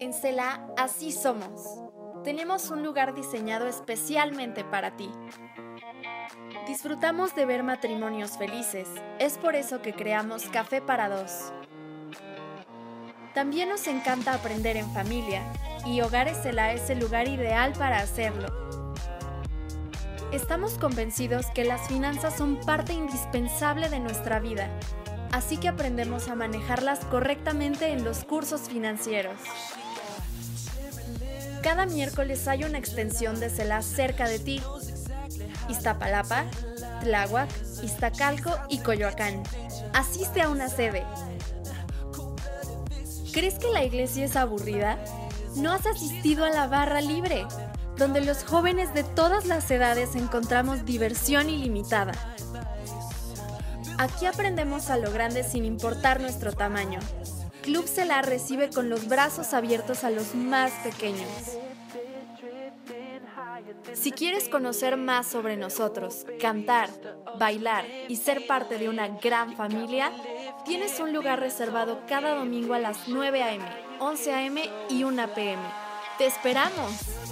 En Cela, así somos. Tenemos un lugar diseñado especialmente para ti. Disfrutamos de ver matrimonios felices. Es por eso que creamos Café para Dos. También nos encanta aprender en familia y Hogares Cela es el lugar ideal para hacerlo. Estamos convencidos que las finanzas son parte indispensable de nuestra vida, así que aprendemos a manejarlas correctamente en los cursos financieros. Cada miércoles hay una extensión de CELA cerca de ti. Iztapalapa, Tláhuac, Iztacalco y Coyoacán. Asiste a una sede. ¿Crees que la iglesia es aburrida? ¿No has asistido a la barra libre? donde los jóvenes de todas las edades encontramos diversión ilimitada. Aquí aprendemos a lo grande sin importar nuestro tamaño. Club Celar recibe con los brazos abiertos a los más pequeños. Si quieres conocer más sobre nosotros, cantar, bailar y ser parte de una gran familia, tienes un lugar reservado cada domingo a las 9 a.m., 11 a.m. y 1 p.m. ¡Te esperamos!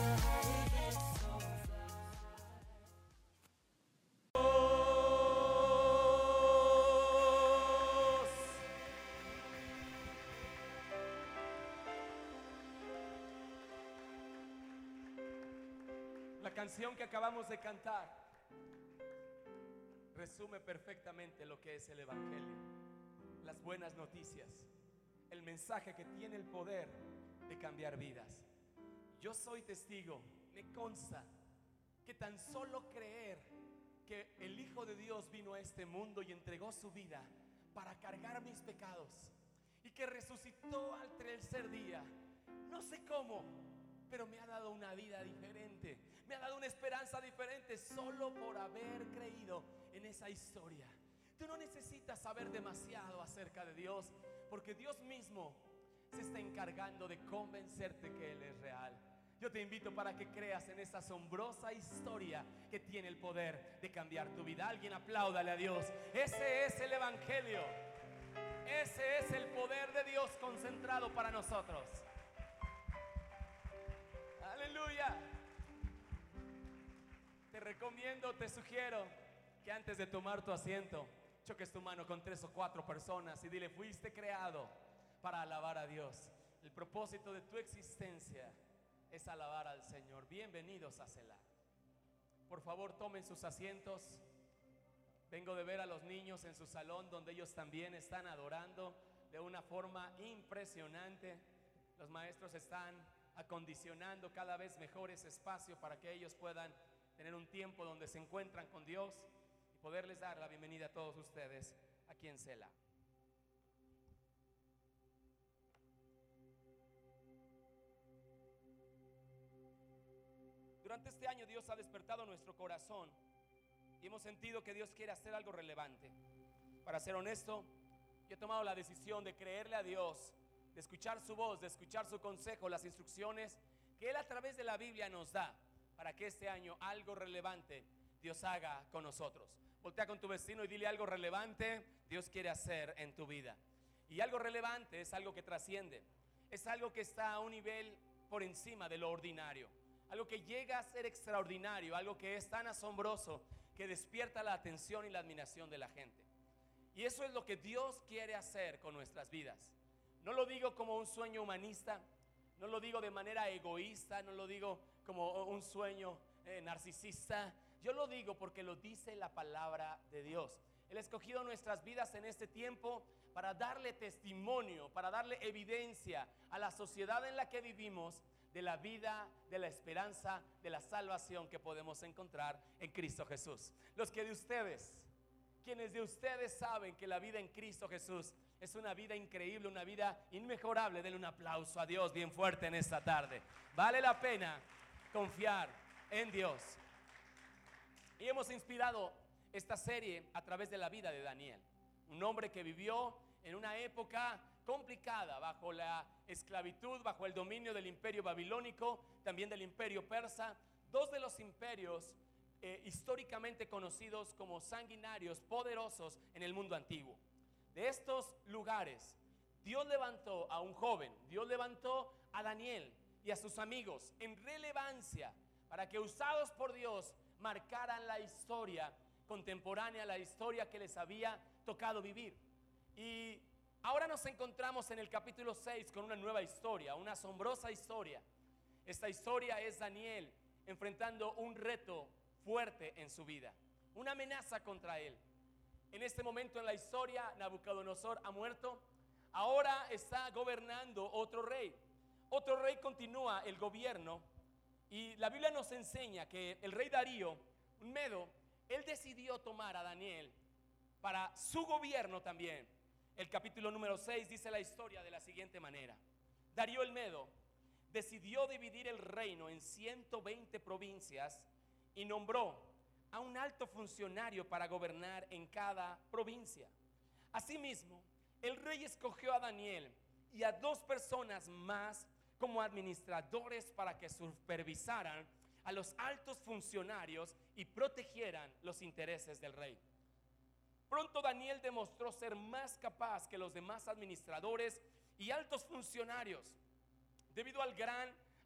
Canción que acabamos de cantar resume perfectamente lo que es el Evangelio, las buenas noticias, el mensaje que tiene el poder de cambiar vidas. Yo soy testigo, me consta que tan solo creer que el Hijo de Dios vino a este mundo y entregó su vida para cargar mis pecados y que resucitó al tercer día, no sé cómo, pero me ha dado una vida diferente, me ha dado una esperanza diferente solo por haber creído en esa historia. Tú no necesitas saber demasiado acerca de Dios, porque Dios mismo se está encargando de convencerte que Él es real. Yo te invito para que creas en esa asombrosa historia que tiene el poder de cambiar tu vida. Alguien apláudale a Dios. Ese es el Evangelio. Ese es el poder de Dios concentrado para nosotros. Aleluya. Recomiendo, te sugiero que antes de tomar tu asiento, choques tu mano con tres o cuatro personas y dile, fuiste creado para alabar a Dios. El propósito de tu existencia es alabar al Señor. Bienvenidos a Selah. Por favor, tomen sus asientos. Vengo de ver a los niños en su salón donde ellos también están adorando de una forma impresionante. Los maestros están acondicionando cada vez mejor ese espacio para que ellos puedan tener un tiempo donde se encuentran con Dios y poderles dar la bienvenida a todos ustedes aquí en Cela. Durante este año Dios ha despertado nuestro corazón y hemos sentido que Dios quiere hacer algo relevante. Para ser honesto, yo he tomado la decisión de creerle a Dios, de escuchar su voz, de escuchar su consejo, las instrucciones que Él a través de la Biblia nos da para que este año algo relevante Dios haga con nosotros. Voltea con tu vecino y dile algo relevante Dios quiere hacer en tu vida. Y algo relevante es algo que trasciende, es algo que está a un nivel por encima de lo ordinario, algo que llega a ser extraordinario, algo que es tan asombroso que despierta la atención y la admiración de la gente. Y eso es lo que Dios quiere hacer con nuestras vidas. No lo digo como un sueño humanista, no lo digo de manera egoísta, no lo digo como un sueño eh, narcisista. Yo lo digo porque lo dice la palabra de Dios. Él ha escogido nuestras vidas en este tiempo para darle testimonio, para darle evidencia a la sociedad en la que vivimos de la vida, de la esperanza, de la salvación que podemos encontrar en Cristo Jesús. Los que de ustedes, quienes de ustedes saben que la vida en Cristo Jesús es una vida increíble, una vida inmejorable, denle un aplauso a Dios bien fuerte en esta tarde. Vale la pena confiar en Dios. Y hemos inspirado esta serie a través de la vida de Daniel, un hombre que vivió en una época complicada bajo la esclavitud, bajo el dominio del imperio babilónico, también del imperio persa, dos de los imperios eh, históricamente conocidos como sanguinarios, poderosos en el mundo antiguo. De estos lugares, Dios levantó a un joven, Dios levantó a Daniel y a sus amigos en relevancia para que usados por Dios marcaran la historia contemporánea, la historia que les había tocado vivir. Y ahora nos encontramos en el capítulo 6 con una nueva historia, una asombrosa historia. Esta historia es Daniel enfrentando un reto fuerte en su vida, una amenaza contra él. En este momento en la historia, Nabucodonosor ha muerto, ahora está gobernando otro rey. Otro rey continúa el gobierno y la Biblia nos enseña que el rey Darío, un medo, él decidió tomar a Daniel para su gobierno también. El capítulo número 6 dice la historia de la siguiente manera. Darío el Medo decidió dividir el reino en 120 provincias y nombró a un alto funcionario para gobernar en cada provincia. Asimismo, el rey escogió a Daniel y a dos personas más como administradores para que supervisaran a los altos funcionarios y protegieran los intereses del rey. Pronto Daniel demostró ser más capaz que los demás administradores y altos funcionarios. Debido a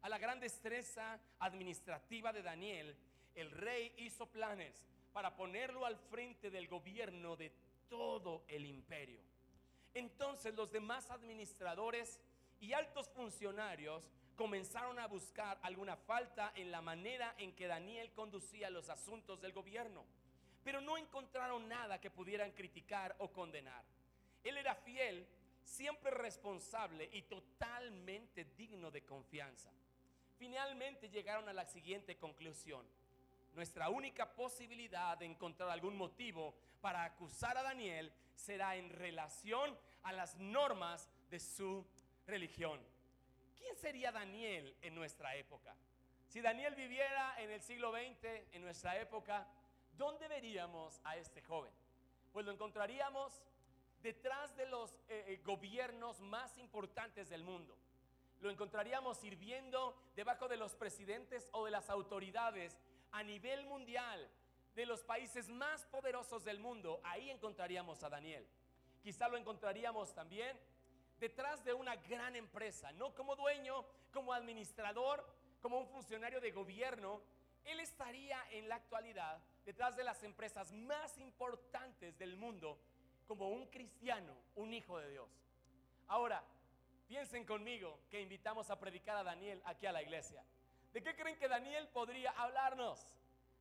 la gran destreza administrativa de Daniel, el rey hizo planes para ponerlo al frente del gobierno de todo el imperio. Entonces los demás administradores y altos funcionarios comenzaron a buscar alguna falta en la manera en que Daniel conducía los asuntos del gobierno, pero no encontraron nada que pudieran criticar o condenar. Él era fiel, siempre responsable y totalmente digno de confianza. Finalmente llegaron a la siguiente conclusión. Nuestra única posibilidad de encontrar algún motivo para acusar a Daniel será en relación a las normas de su religión. ¿Quién sería Daniel en nuestra época? Si Daniel viviera en el siglo XX, en nuestra época, ¿dónde veríamos a este joven? Pues lo encontraríamos detrás de los eh, eh, gobiernos más importantes del mundo. Lo encontraríamos sirviendo debajo de los presidentes o de las autoridades a nivel mundial, de los países más poderosos del mundo. Ahí encontraríamos a Daniel. Quizá lo encontraríamos también detrás de una gran empresa, no como dueño, como administrador, como un funcionario de gobierno, él estaría en la actualidad detrás de las empresas más importantes del mundo como un cristiano, un hijo de Dios. Ahora, piensen conmigo que invitamos a predicar a Daniel aquí a la iglesia. ¿De qué creen que Daniel podría hablarnos?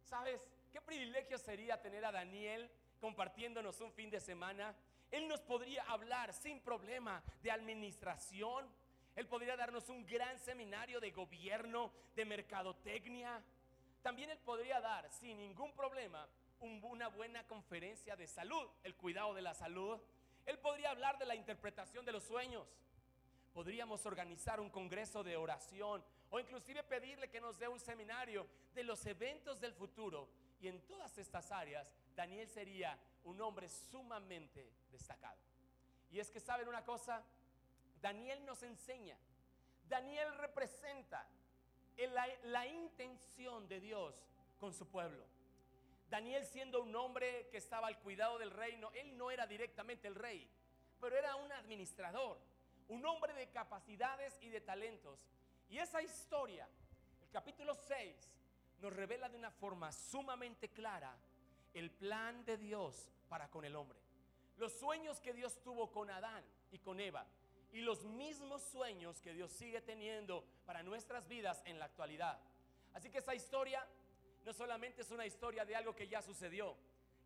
¿Sabes? ¿Qué privilegio sería tener a Daniel compartiéndonos un fin de semana él nos podría hablar sin problema de administración. Él podría darnos un gran seminario de gobierno, de mercadotecnia. También Él podría dar sin ningún problema una buena conferencia de salud, el cuidado de la salud. Él podría hablar de la interpretación de los sueños. Podríamos organizar un congreso de oración o inclusive pedirle que nos dé un seminario de los eventos del futuro. Y en todas estas áreas, Daniel sería un hombre sumamente destacado. Y es que saben una cosa, Daniel nos enseña, Daniel representa la, intención de Dios con su pueblo. Daniel siendo un hombre que estaba al cuidado del reino, él no era directamente el rey, pero era un administrador, un hombre de capacidades y de talentos. Y esa historia, el capítulo 6, nos revela de una forma sumamente clara el plan de Dios para con el hombre. Los sueños que Dios tuvo con Adán y con Eva y los mismos sueños que Dios sigue teniendo para nuestras vidas en la actualidad. Así que esa historia no solamente es una historia de algo que ya sucedió,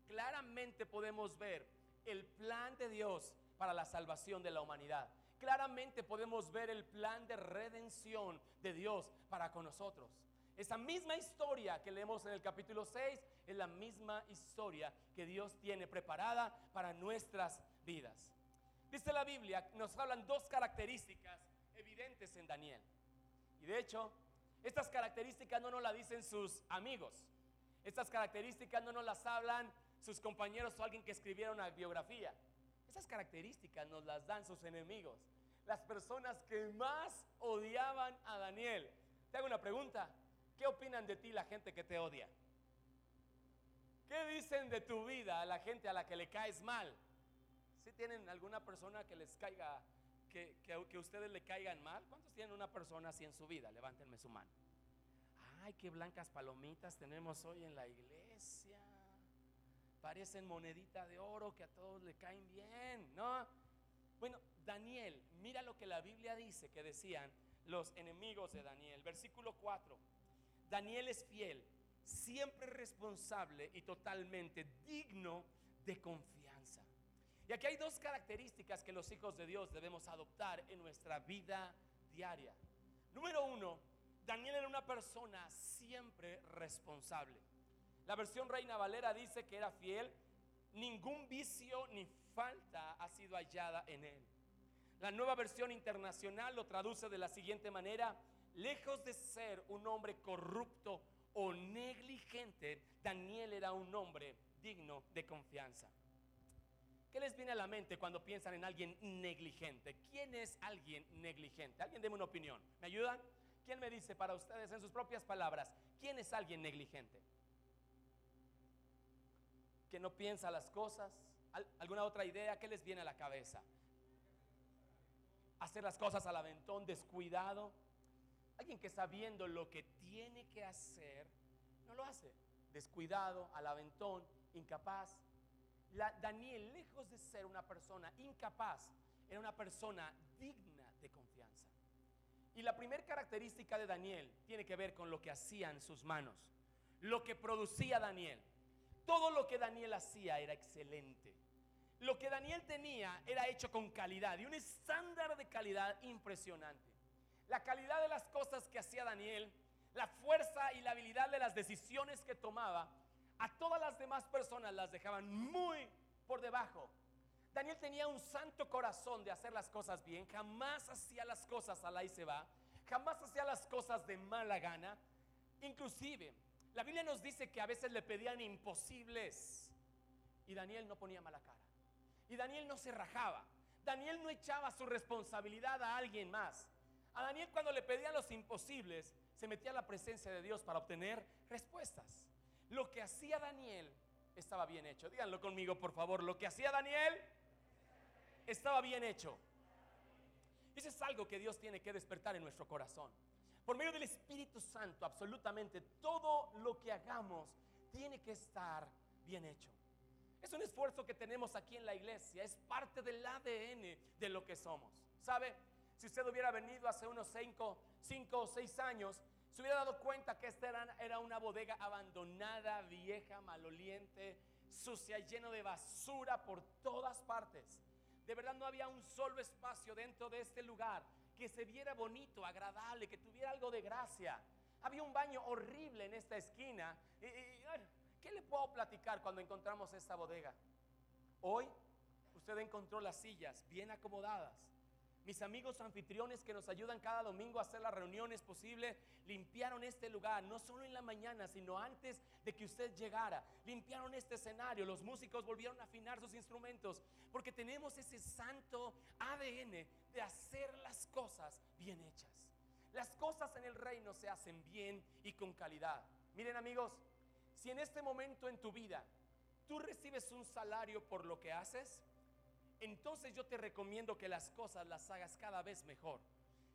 claramente podemos ver el plan de Dios para la salvación de la humanidad. Claramente podemos ver el plan de redención de Dios para con nosotros. Esa misma historia que leemos en el capítulo 6 es la misma historia que Dios tiene preparada para nuestras vidas. Dice la Biblia, nos hablan dos características evidentes en Daniel. Y de hecho, estas características no nos las dicen sus amigos. Estas características no nos las hablan sus compañeros o alguien que escribiera una biografía. Esas características nos las dan sus enemigos. Las personas que más odiaban a Daniel. Te hago una pregunta. ¿Qué opinan de ti la gente que te odia? ¿Qué dicen de tu vida a la gente a la que le caes mal? Si tienen alguna persona que les caiga que, que, que ustedes le caigan mal? ¿Cuántos tienen una persona así en su vida? Levántenme su mano. Ay, qué blancas palomitas tenemos hoy en la iglesia. Parecen monedita de oro que a todos le caen bien, ¿no? Bueno, Daniel, mira lo que la Biblia dice que decían los enemigos de Daniel. Versículo 4. Daniel es fiel, siempre responsable y totalmente digno de confianza. Y aquí hay dos características que los hijos de Dios debemos adoptar en nuestra vida diaria. Número uno, Daniel era una persona siempre responsable. La versión Reina Valera dice que era fiel, ningún vicio ni falta ha sido hallada en él. La nueva versión internacional lo traduce de la siguiente manera, lejos de ser un hombre corrupto o negligente, Daniel era un hombre digno de confianza. ¿Qué les viene a la mente cuando piensan en alguien negligente? ¿Quién es alguien negligente? Alguien deme una opinión. ¿Me ayudan? ¿Quién me dice para ustedes en sus propias palabras, quién es alguien negligente? Que no piensa las cosas, ¿Alguna otra idea? que les viene a la cabeza? Hacer las cosas al aventón, descuidado. Alguien que sabiendo lo que tiene que hacer, no lo hace. Descuidado, al aventón, incapaz. Daniel, lejos de ser una persona incapaz, era una persona digna de confianza. Y la primera característica de Daniel tiene que ver con lo que hacían sus manos, lo que producía Daniel. Todo lo que Daniel hacía era excelente. Lo que Daniel tenía era hecho con calidad y un estándar de calidad impresionante. La calidad de las cosas que hacía Daniel, la fuerza y la habilidad de las decisiones que tomaba, a todas las demás personas las dejaban muy por debajo. Daniel tenía un santo corazón de hacer las cosas bien, jamás hacía las cosas a la se va, jamás hacía las cosas de mala gana. Inclusive, la Biblia nos dice que a veces le pedían imposibles y Daniel no ponía mala cara. Y Daniel no se rajaba. Daniel no echaba su responsabilidad a alguien más. A Daniel cuando le pedían los imposibles, se metía a la presencia de Dios para obtener respuestas. Lo que hacía Daniel estaba bien hecho. Díganlo conmigo, por favor. Lo que hacía Daniel estaba bien hecho. Eso es algo que Dios tiene que despertar en nuestro corazón. Por medio del Espíritu Santo, absolutamente todo lo que hagamos tiene que estar bien hecho. Es un esfuerzo que tenemos aquí en la iglesia, es parte del ADN de lo que somos. ¿Sabe? Si usted hubiera venido hace unos 5 o 6 años, se hubiera dado cuenta que esta era, una bodega abandonada, vieja, maloliente, sucia, lleno de basura por todas partes. De verdad no había un solo espacio dentro de este lugar que se viera bonito, agradable, que tuviera algo de gracia. Había un baño horrible en esta esquina. Y, ¿Qué le puedo platicar cuando encontramos esta bodega? Hoy usted encontró las sillas bien acomodadas. Mis amigos anfitriones que nos ayudan cada domingo a hacer las reuniones posibles, limpiaron este lugar, no solo en la mañana, sino antes de que usted llegara. Limpiaron este escenario, los músicos volvieron a afinar sus instrumentos, porque tenemos ese santo ADN de hacer las cosas bien hechas. Las cosas en el reino se hacen bien y con calidad. Miren amigos, si en este momento en tu vida tú recibes un salario por lo que haces, entonces yo te recomiendo que las cosas las hagas cada vez mejor.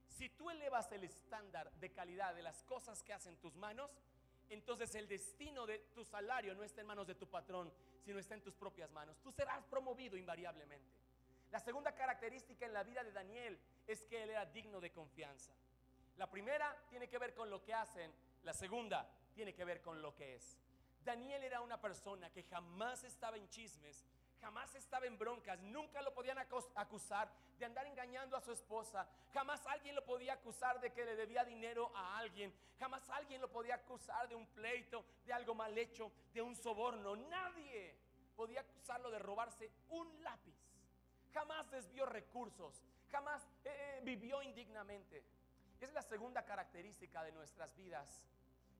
Si tú elevas el estándar de calidad de las cosas que hacen tus manos, entonces el destino de tu salario no está en manos de tu patrón, sino está en tus propias manos. Tú serás promovido invariablemente. La segunda característica en la vida de Daniel es que él era digno de confianza. La primera tiene que ver con lo que hacen, la segunda tiene que ver con lo que es. Daniel era una persona que jamás estaba en chismes, jamás estaba en broncas, nunca lo podían acusar de andar engañando a su esposa, jamás alguien lo podía acusar de que le debía dinero a alguien, jamás alguien lo podía acusar de un pleito, de algo mal hecho, de un soborno, nadie podía acusarlo de robarse un lápiz, jamás desvió recursos, jamás eh, eh, vivió indignamente. Es la segunda característica de nuestras vidas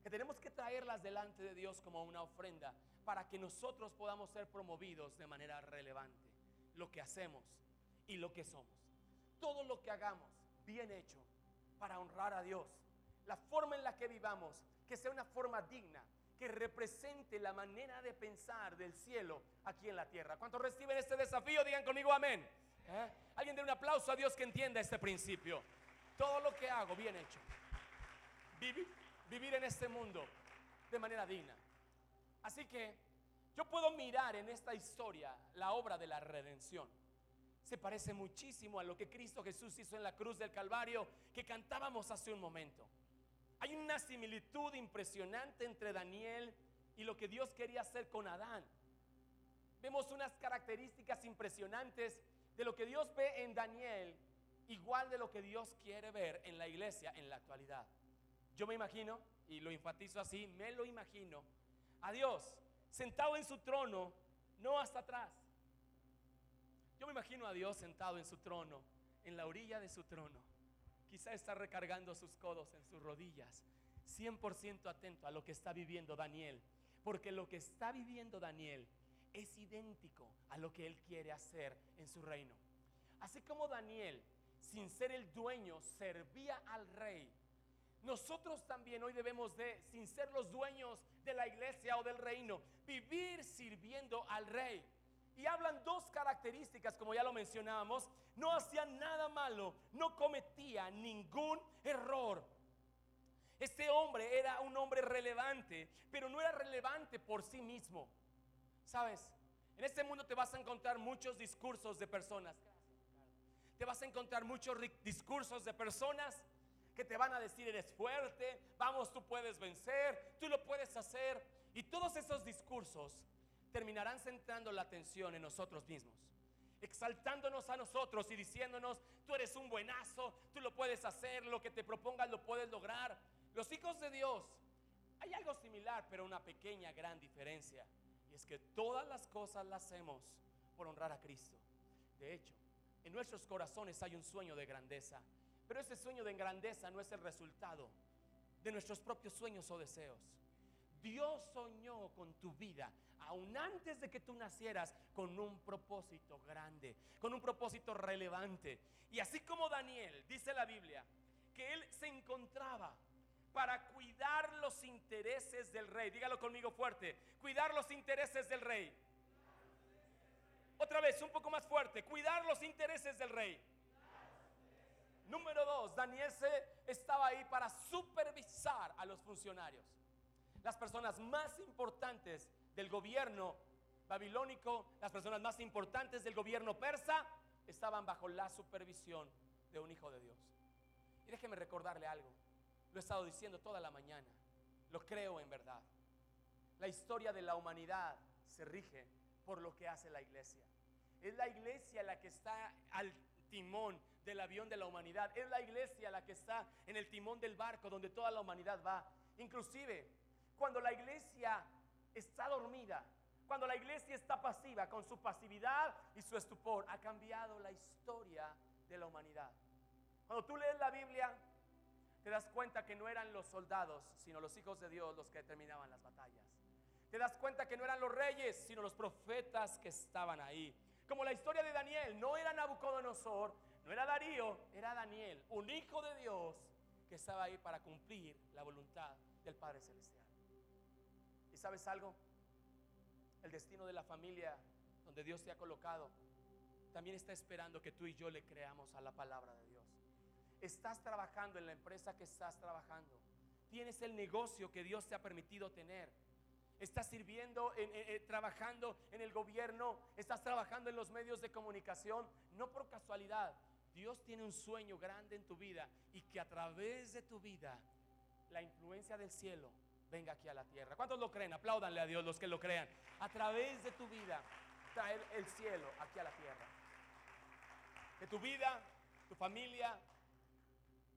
que tenemos que traerlas delante de Dios como una ofrenda para que nosotros podamos ser promovidos de manera relevante. Lo que hacemos y lo que somos. Todo lo que hagamos bien hecho para honrar a Dios. La forma en la que vivamos, que sea una forma digna, que represente la manera de pensar del cielo aquí en la tierra. ¿Cuántos reciben este desafío? Digan conmigo amén. ¿Eh? Alguien dé un aplauso a Dios que entienda este principio. Todo lo que hago, bien hecho. Vivir, vivir en este mundo de manera digna. Así que yo puedo mirar en esta historia la obra de la redención. Se parece muchísimo a lo que Cristo Jesús hizo en la cruz del Calvario que cantábamos hace un momento. Hay una similitud impresionante entre Daniel y lo que Dios quería hacer con Adán. Vemos unas características impresionantes de lo que Dios ve en Daniel, igual de lo que Dios quiere ver en la iglesia en la actualidad. Yo me imagino, y lo enfatizo así, me lo imagino, a Dios sentado en su trono, no hasta atrás. Yo me imagino a Dios sentado en su trono, en la orilla de su trono. Quizá está recargando sus codos en sus rodillas, 100% atento a lo que está viviendo Daniel, porque lo que está viviendo Daniel es idéntico a lo que él quiere hacer en su reino. Así como Daniel, sin ser el dueño, servía al rey, nosotros también hoy debemos de, sin ser los dueños de la iglesia o del reino, vivir sirviendo al rey. Y hablan dos características, como ya lo mencionábamos, no hacían nada malo, no cometía ningún error. Este hombre era un hombre relevante, pero no era relevante por sí mismo. ¿Sabes? En este mundo te vas a encontrar muchos discursos de personas. Te vas a encontrar muchos discursos de personas que te van a decir eres fuerte, vamos, tú puedes vencer, tú lo puedes hacer. Y todos esos discursos terminarán centrando la atención en nosotros mismos, exaltándonos a nosotros y diciéndonos, tú eres un buenazo, tú lo puedes hacer, lo que te propongas lo puedes lograr. Los hijos de Dios, hay algo similar, pero una pequeña, gran diferencia. Y es que todas las cosas las hacemos por honrar a Cristo. De hecho, en nuestros corazones hay un sueño de grandeza. Pero ese sueño de grandeza no es el resultado de nuestros propios sueños o deseos. Dios soñó con tu vida, aún antes de que tú nacieras, con un propósito grande, con un propósito relevante. Y así como Daniel, dice la Biblia, que él se encontraba para cuidar los intereses del rey. Dígalo conmigo fuerte, cuidar los intereses del rey. Otra vez, un poco más fuerte, cuidar los intereses del rey. Número dos, Daniel se estaba ahí para supervisar a los funcionarios. Las personas más importantes del gobierno babilónico, las personas más importantes del gobierno persa, estaban bajo la supervisión de un hijo de Dios. Y déjeme recordarle algo. Lo he estado diciendo toda la mañana. Lo creo en verdad. La historia de la humanidad se rige por lo que hace la iglesia. Es la iglesia la que está al timón del avión de la humanidad. Es la iglesia la que está en el timón del barco donde toda la humanidad va. Inclusive, cuando la iglesia está dormida, cuando la iglesia está pasiva, con su pasividad y su estupor, ha cambiado la historia de la humanidad. Cuando tú lees la Biblia, te das cuenta que no eran los soldados, sino los hijos de Dios los que determinaban las batallas. Te das cuenta que no eran los reyes, sino los profetas que estaban ahí. Como la historia de Daniel, no era Nabucodonosor, no era Darío, era Daniel, un hijo de Dios que estaba ahí para cumplir la voluntad del Padre Celestial. ¿Y sabes algo? El destino de la familia donde Dios te ha colocado también está esperando que tú y yo le creamos a la palabra de Dios. Estás trabajando en la empresa que estás trabajando. Tienes el negocio que Dios te ha permitido tener estás sirviendo, en, trabajando en el gobierno, estás trabajando en los medios de comunicación, no por casualidad. Dios tiene un sueño grande en tu vida y que a través de tu vida la influencia del cielo venga aquí a la tierra. ¿Cuántos lo creen? Apláudanle a Dios los que lo crean. A través de tu vida traer el cielo aquí a la tierra. Que tu vida, tu familia,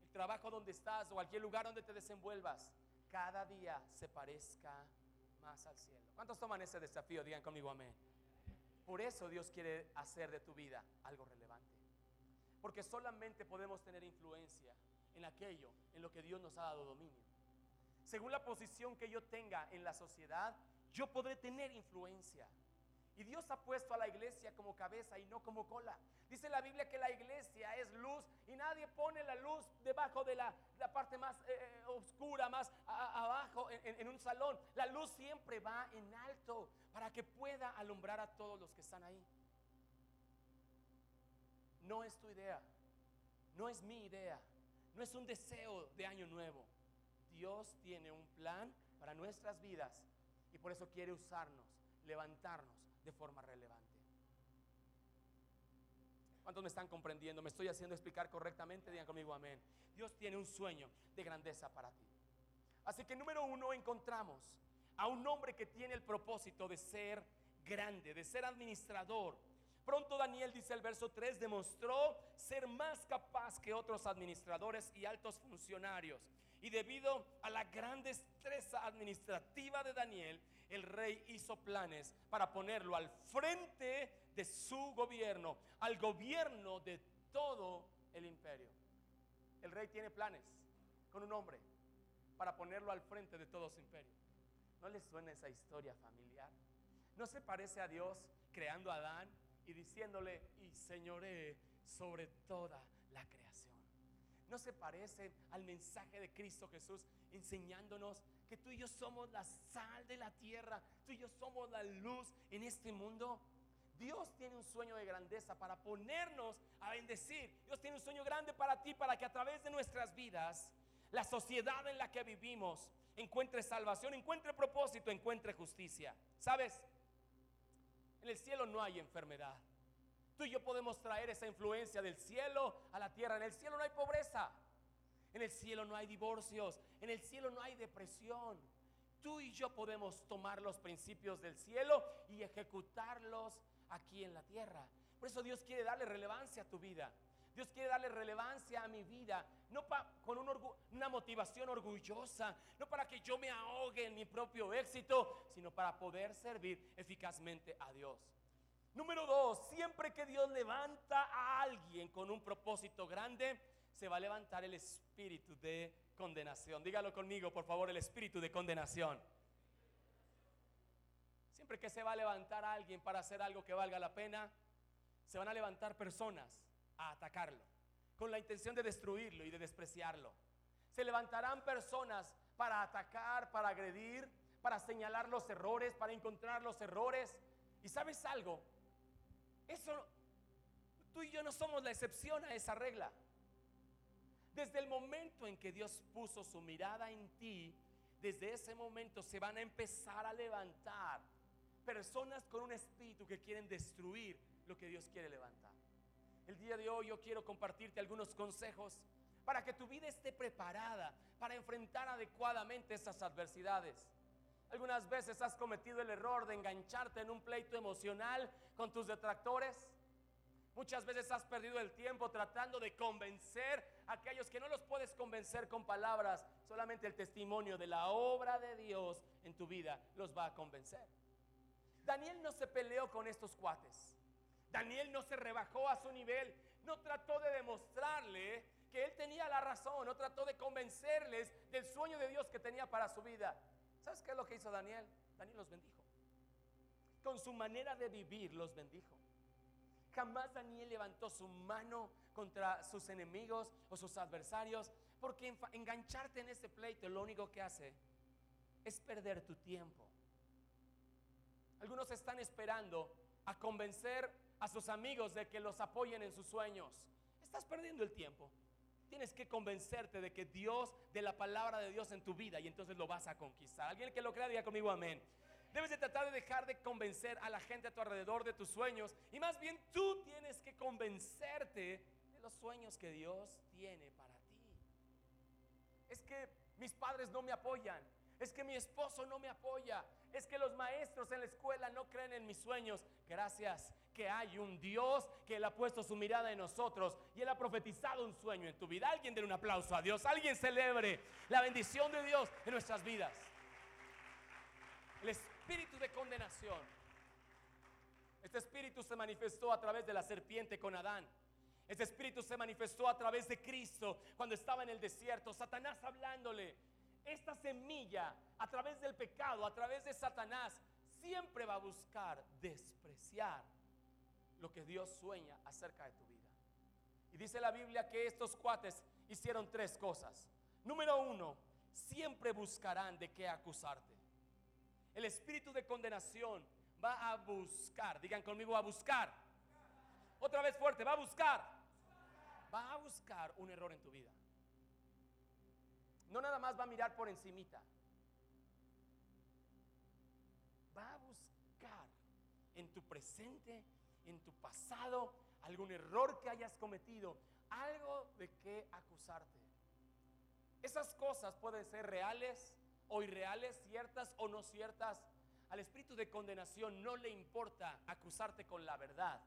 el trabajo donde estás o cualquier lugar donde te desenvuelvas, cada día se parezca más al cielo. ¿Cuántos toman ese desafío? Digan conmigo amén. Por eso Dios quiere hacer de tu vida algo relevante. Porque solamente podemos tener influencia en aquello en lo que Dios nos ha dado dominio. Según la posición que yo tenga en la sociedad, yo podré tener influencia. Y Dios ha puesto a la iglesia como cabeza y no como cola. Dice la Biblia que la iglesia es luz y nadie pone la luz debajo de la, parte más eh, eh, oscura, más abajo en, en un salón. La luz siempre va en alto para que pueda alumbrar a todos los que están ahí. No es tu idea, no es mi idea, no es un deseo de año nuevo. Dios tiene un plan para nuestras vidas y por eso quiere usarnos, levantarnos de forma relevante. ¿Cuántos me están comprendiendo? ¿Me estoy haciendo explicar correctamente? Digan conmigo amén. Dios tiene un sueño de grandeza para ti. Así que número uno encontramos a un hombre que tiene el propósito de ser grande, de ser administrador. Pronto Daniel, dice el verso 3, demostró ser más capaz que otros administradores y altos funcionarios. Y debido a la gran destreza administrativa de Daniel, el rey hizo planes para ponerlo al frente de su gobierno, al gobierno de todo el imperio. El rey tiene planes con un hombre para ponerlo al frente de todo su imperio. ¿No les suena esa historia familiar? ¿No se parece a Dios creando a Adán y diciéndole, y señoré sobre toda la creación? ¿No se parece al mensaje de Cristo Jesús enseñándonos que tú y yo somos la sal de la tierra, tú y yo somos la luz en este mundo? Dios tiene un sueño de grandeza para ponernos a bendecir. Dios tiene un sueño grande para ti, para que a través de nuestras vidas, la sociedad en la que vivimos encuentre salvación, encuentre propósito, encuentre justicia. ¿Sabes? En el cielo no hay enfermedad. Tú y yo podemos traer esa influencia del cielo a la tierra. En el cielo no hay pobreza. En el cielo no hay divorcios. En el cielo no hay depresión. Tú y yo podemos tomar los principios del cielo y ejecutarlos aquí en la tierra. Por eso Dios quiere darle relevancia a tu vida. Dios quiere darle relevancia a mi vida, no con una motivación orgullosa, no para que yo me ahogue en mi propio éxito, sino para poder servir eficazmente a Dios. Número dos, siempre que Dios levanta a alguien con un propósito grande, se va a levantar el espíritu de condenación. Dígalo conmigo, por favor, el espíritu de condenación. Siempre que se va a levantar a alguien para hacer algo que valga la pena, se van a levantar personas a atacarlo, con la intención de destruirlo y de despreciarlo. Se levantarán personas para atacar, para agredir, para señalar los errores, para encontrar los errores. ¿Y sabes algo? Eso, tú y yo no somos la excepción a esa regla. Desde el momento en que Dios puso su mirada en ti, desde ese momento se van a empezar a levantar personas con un espíritu que quieren destruir lo que Dios quiere levantar. El día de hoy yo quiero compartirte algunos consejos para que tu vida esté preparada para enfrentar adecuadamente esas adversidades. Algunas veces has cometido el error de engancharte en un pleito emocional con tus detractores. Muchas veces has perdido el tiempo tratando de convencer a aquellos que no los puedes convencer con palabras. Solamente el testimonio de la obra de Dios en tu vida los va a convencer. Daniel no se peleó con estos cuates. Daniel no se rebajó a su nivel, no trató de demostrarle que él tenía la razón, no trató de convencerles del sueño de Dios que tenía para su vida. ¿Sabes qué es lo que hizo Daniel? Daniel los bendijo. Con su manera de vivir los bendijo. Jamás Daniel levantó su mano contra sus enemigos o sus adversarios, porque engancharte en ese pleito lo único que hace es perder tu tiempo. Algunos están esperando a convencer a sus amigos de que los apoyen en sus sueños. Estás perdiendo el tiempo. Tienes que convencerte de que Dios, de la palabra de Dios en tu vida, y entonces lo vas a conquistar. Alguien que lo crea, diga conmigo amén. Debes de tratar de dejar de convencer a la gente a tu alrededor de tus sueños. Y más bien tú tienes que convencerte de los sueños que Dios tiene para ti. Es que mis padres no me apoyan. Es que mi esposo no me apoya. Es que los maestros en la escuela no creen en mis sueños. Gracias que hay un Dios que Él ha puesto su mirada en nosotros y Él ha profetizado un sueño en tu vida. Alguien dé un aplauso a Dios. Alguien celebre la bendición de Dios en nuestras vidas. El espíritu de condenación. Este espíritu se manifestó a través de la serpiente con Adán. Este espíritu se manifestó a través de Cristo cuando estaba en el desierto. Satanás hablándole. Esta semilla a través del pecado, a través de Satanás, siempre va a buscar despreciar lo que Dios sueña acerca de tu vida. Y dice la Biblia que estos cuates hicieron tres cosas. Número uno, siempre buscarán de qué acusarte. El espíritu de condenación va a buscar, digan conmigo, a buscar. Otra vez fuerte, va a buscar va a buscar un error en tu vida. No nada más va a mirar por encimita. Va a buscar en tu presente, en tu pasado, algún error que hayas cometido, algo de qué acusarte. Esas cosas pueden ser reales o irreales, ciertas o no ciertas. Al espíritu de condenación no le importa acusarte con la verdad.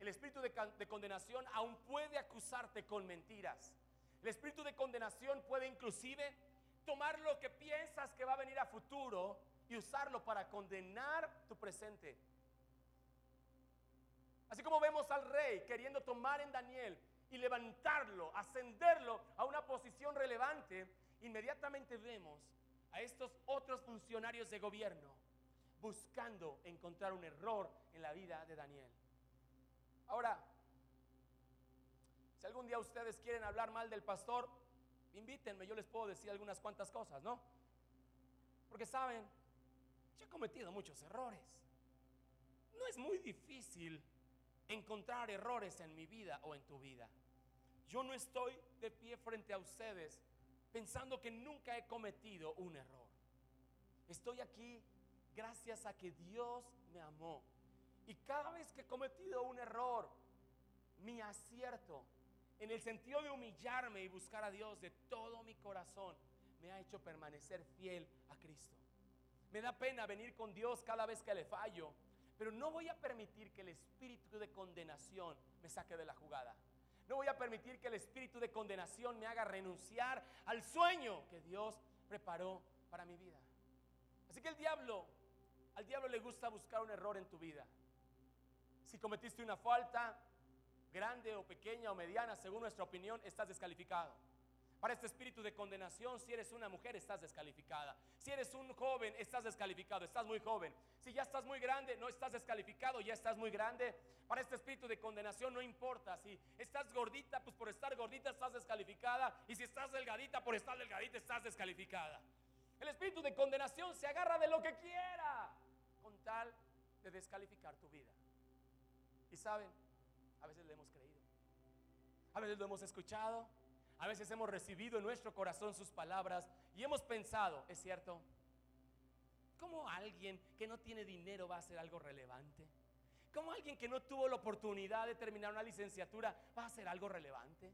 El espíritu de, condenación aún puede acusarte con mentiras. El espíritu de condenación puede inclusive tomar lo que piensas que va a venir a futuro y usarlo para condenar tu presente. Así como vemos al rey queriendo tomar en Daniel y levantarlo, ascenderlo a una posición relevante, inmediatamente vemos a estos otros funcionarios de gobierno buscando encontrar un error en la vida de Daniel. Ahora, si algún día ustedes quieren hablar mal del pastor, invítenme, yo les puedo decir algunas cuantas cosas, ¿no? Porque saben, yo he cometido muchos errores. No es muy difícil encontrar errores en mi vida o en tu vida. Yo no estoy de pie frente a ustedes pensando que nunca he cometido un error. Estoy aquí gracias a que Dios me amó. Y cada vez que he cometido un error, mi acierto, en el sentido de humillarme y buscar a Dios de todo mi corazón, me ha hecho permanecer fiel a Cristo. Me da pena venir con Dios cada vez que le fallo, pero no voy a permitir que el espíritu de condenación me saque de la jugada. No voy a permitir que el espíritu de condenación me haga renunciar al sueño que Dios preparó para mi vida. Así que el diablo, al diablo le gusta buscar un error en tu vida. Si cometiste una falta, grande o pequeña o mediana, según nuestra opinión, estás descalificado. Para este espíritu de condenación, si eres una mujer, estás descalificada. Si eres un joven, estás descalificado, estás muy joven. Si ya estás muy grande, no estás descalificado, ya estás muy grande. Para este espíritu de condenación no importa. Si estás gordita, pues por estar gordita estás descalificada. Y si estás delgadita, por estar delgadita estás descalificada. El espíritu de condenación se agarra de lo que quiera con tal de descalificar tu vida. Y saben, a veces le hemos creído. A veces lo hemos escuchado. A veces hemos recibido en nuestro corazón sus palabras y hemos pensado, ¿es cierto? ¿Cómo alguien que no tiene dinero va a hacer algo relevante? ¿Cómo alguien que no tuvo la oportunidad de terminar una licenciatura va a hacer algo relevante?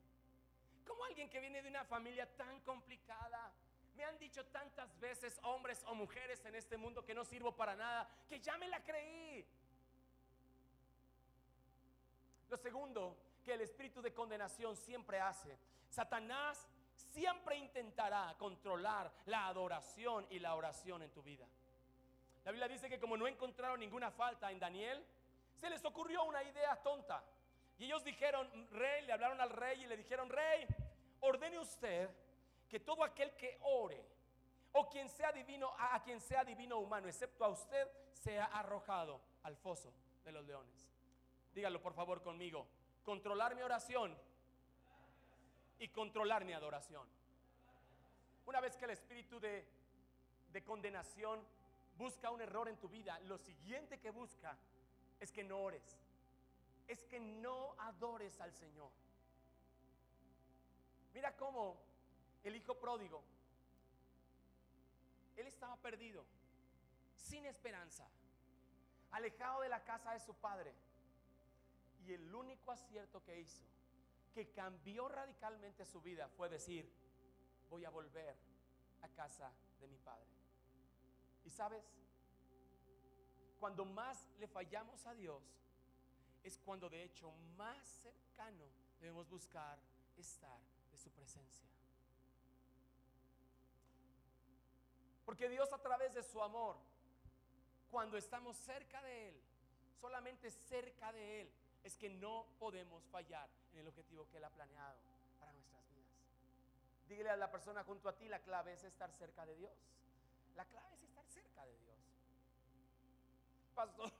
¿Cómo alguien que viene de una familia tan complicada? Me han dicho tantas veces hombres o mujeres en este mundo que no sirvo para nada, que ya me la creí. Lo segundo que el espíritu de condenación siempre hace Satanás siempre intentará controlar la adoración y la oración en tu vida. La Biblia dice que como no encontraron ninguna falta en Daniel, se les ocurrió una idea tonta. Y ellos dijeron, rey, le hablaron al rey y le dijeron, rey, ordene usted que todo aquel que ore o quien sea divino, a, quien sea divino humano, excepto a usted, sea arrojado al foso de los leones. Dígalo por favor conmigo. Controlar mi oración y controlar mi adoración. Una vez que el espíritu de, de condenación busca un error en tu vida, lo siguiente que busca es que no ores, es que no adores al Señor. Mira cómo el hijo pródigo, él estaba perdido, sin esperanza, alejado de la casa de su padre. Y el único acierto que hizo que cambió radicalmente su vida fue decir, voy a volver a casa de mi padre. Y sabes, cuando más le fallamos a Dios, es cuando de hecho más cercano debemos buscar estar de su presencia. Porque Dios a través de su amor, cuando estamos cerca de Él, solamente cerca de Él, es que no podemos fallar en el objetivo que Él ha planeado para nuestras vidas. Dígale a la persona junto a ti, la clave es estar cerca de Dios. La clave es estar cerca de Dios. Pastor,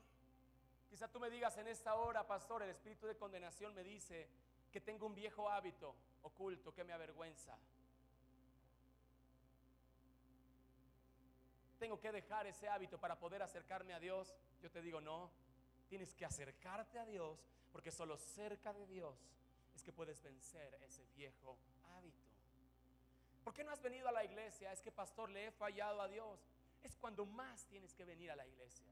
quizá tú me digas en esta hora, pastor, el espíritu de condenación me dice que tengo un viejo hábito oculto que me avergüenza. Tengo que dejar ese hábito para poder acercarme a Dios. Yo te digo, no, tienes que acercarte a Dios porque solo cerca de Dios es que puedes vencer ese viejo hábito. ¿Por qué no has venido a la iglesia? Es que pastor, le he fallado a Dios. Es cuando más tienes que venir a la iglesia.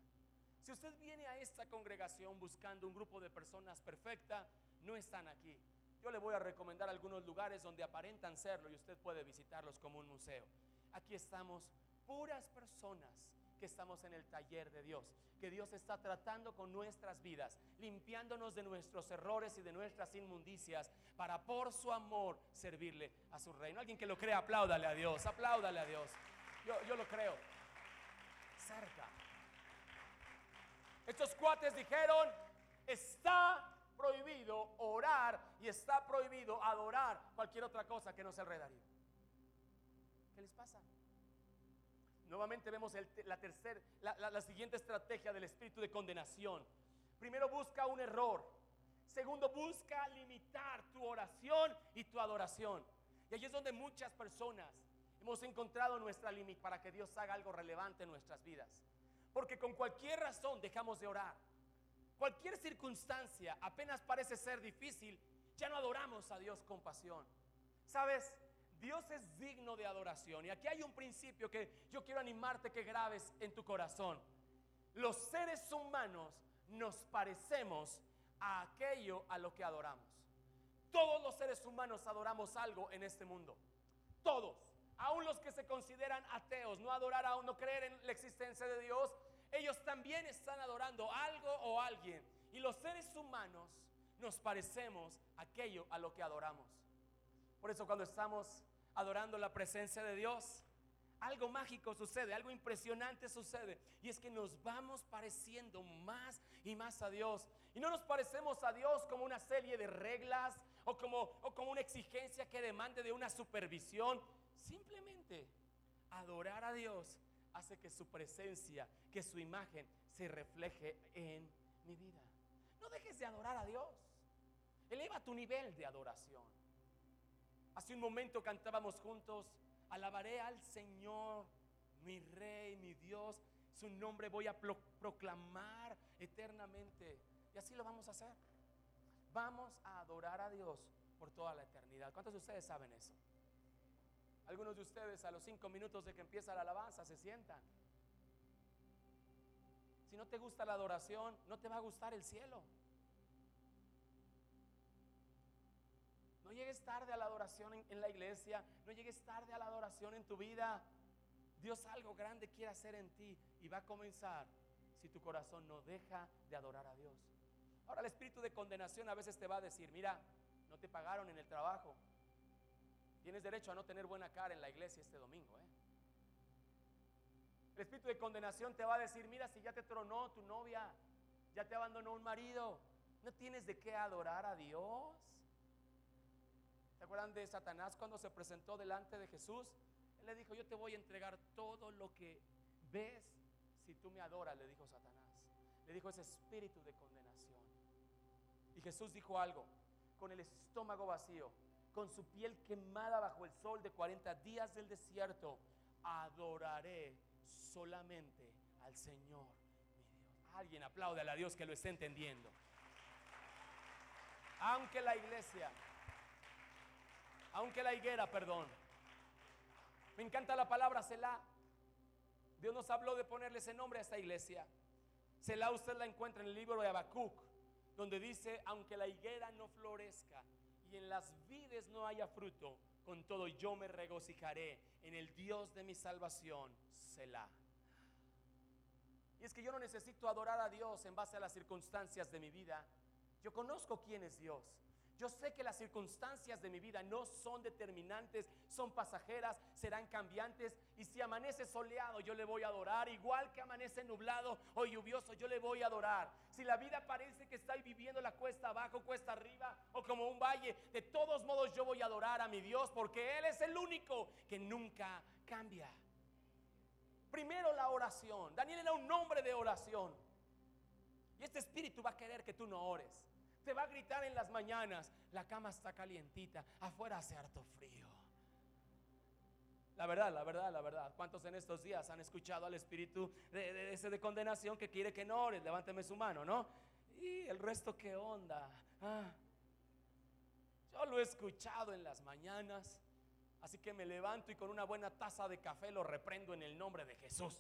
Si usted viene a esta congregación buscando un grupo de personas perfecta, no están aquí. Yo le voy a recomendar algunos lugares donde aparentan serlo y usted puede visitarlos como un museo. Aquí estamos puras personas que estamos en el taller de Dios, que Dios está tratando con nuestras vidas, limpiándonos de nuestros errores y de nuestras inmundicias para por su amor servirle a su reino. Alguien que lo crea, apláudale a Dios, apláudale a Dios. Yo, yo lo creo. Cerca. Estos cuates dijeron, está prohibido orar y está prohibido adorar cualquier otra cosa que no sea el rey ¿Qué les pasa? Nuevamente vemos la, la, siguiente estrategia del espíritu de condenación. Primero busca un error. Segundo, busca limitar tu oración y tu adoración. Y allí es donde muchas personas hemos encontrado nuestra límite para que Dios haga algo relevante en nuestras vidas. Porque con cualquier razón dejamos de orar. Cualquier circunstancia apenas parece ser difícil, ya no adoramos a Dios con pasión. ¿Sabes? Dios es digno de adoración. Y aquí hay un principio que yo quiero animarte que grabes en tu corazón. Los seres humanos nos parecemos a aquello a lo que adoramos. Todos los seres humanos adoramos algo en este mundo. Todos. Aún los que se consideran ateos, no adorar a no creer en la existencia de Dios, ellos también están adorando algo o alguien. Y los seres humanos nos parecemos a aquello a lo que adoramos. Por eso cuando estamos adorando la presencia de Dios, algo mágico sucede, algo impresionante sucede. Y es que nos vamos pareciendo más y más a Dios. Y no nos parecemos a Dios como una serie de reglas o como, una exigencia que demande de una supervisión. Simplemente adorar a Dios hace que su presencia, que su imagen se refleje en mi vida. No dejes de adorar a Dios. Eleva tu nivel de adoración. Hace un momento cantábamos juntos, alabaré al Señor, mi Rey, mi Dios, su nombre voy a proclamar eternamente. Y así lo vamos a hacer. Vamos a adorar a Dios por toda la eternidad. ¿Cuántos de ustedes saben eso? Algunos de ustedes a los cinco minutos de que empieza la alabanza se sientan. Si no te gusta la adoración, no te va a gustar el cielo. Llegues tarde a la adoración en, la iglesia. No llegues tarde a la adoración en tu vida. Dios algo grande quiere hacer en ti y va a comenzar si tu corazón no deja de adorar a Dios. Ahora el espíritu de condenación a veces te va a decir, mira, no te pagaron en el trabajo. Tienes derecho a no tener buena cara en la iglesia este domingo. ¿eh? El espíritu de condenación te va a decir, mira, si ya te tronó tu novia, ya te abandonó un marido, no tienes de qué adorar a Dios. ¿Se acuerdan de Satanás cuando se presentó delante de Jesús? Él le dijo, yo te voy a entregar todo lo que ves si tú me adoras, le dijo Satanás. Le dijo ese espíritu de condenación. Y Jesús dijo algo, con el estómago vacío, con su piel quemada bajo el sol de 40 días del desierto, adoraré solamente al Señor, mi Dios. Alguien aplaude a Dios que lo esté entendiendo. Aunque la iglesia aunque la higuera, perdón. Me encanta la palabra Selah. Dios nos habló de ponerle ese nombre a esta iglesia. Selah usted la encuentra en el libro de Habacuc, donde dice, aunque la higuera no florezca y en las vides no haya fruto, con todo yo me regocijaré en el Dios de mi salvación, Selah. Y es que yo no necesito adorar a Dios en base a las circunstancias de mi vida. Yo conozco quién es Dios. Yo sé que las circunstancias de mi vida no son determinantes, son pasajeras, serán cambiantes. Y si amanece soleado, yo le voy a adorar. Igual que amanece nublado o lluvioso, yo le voy a adorar. Si la vida parece que estoy viviendo la cuesta abajo, cuesta arriba o como un valle, de todos modos yo voy a adorar a mi Dios porque Él es el único que nunca cambia. Primero la oración. Daniel era un hombre de oración. Y este espíritu va a querer que tú no ores. Te va a gritar en las mañanas, la cama está calientita, afuera hace harto frío. La verdad, la verdad, la verdad. ¿Cuántos en estos días han escuchado al espíritu de, ese de condenación que quiere que no ores? Levánteme su mano, ¿no? Y el resto, ¿qué onda? Ah. Yo lo he escuchado en las mañanas. Así que me levanto y con una buena taza de café lo reprendo en el nombre de Jesús.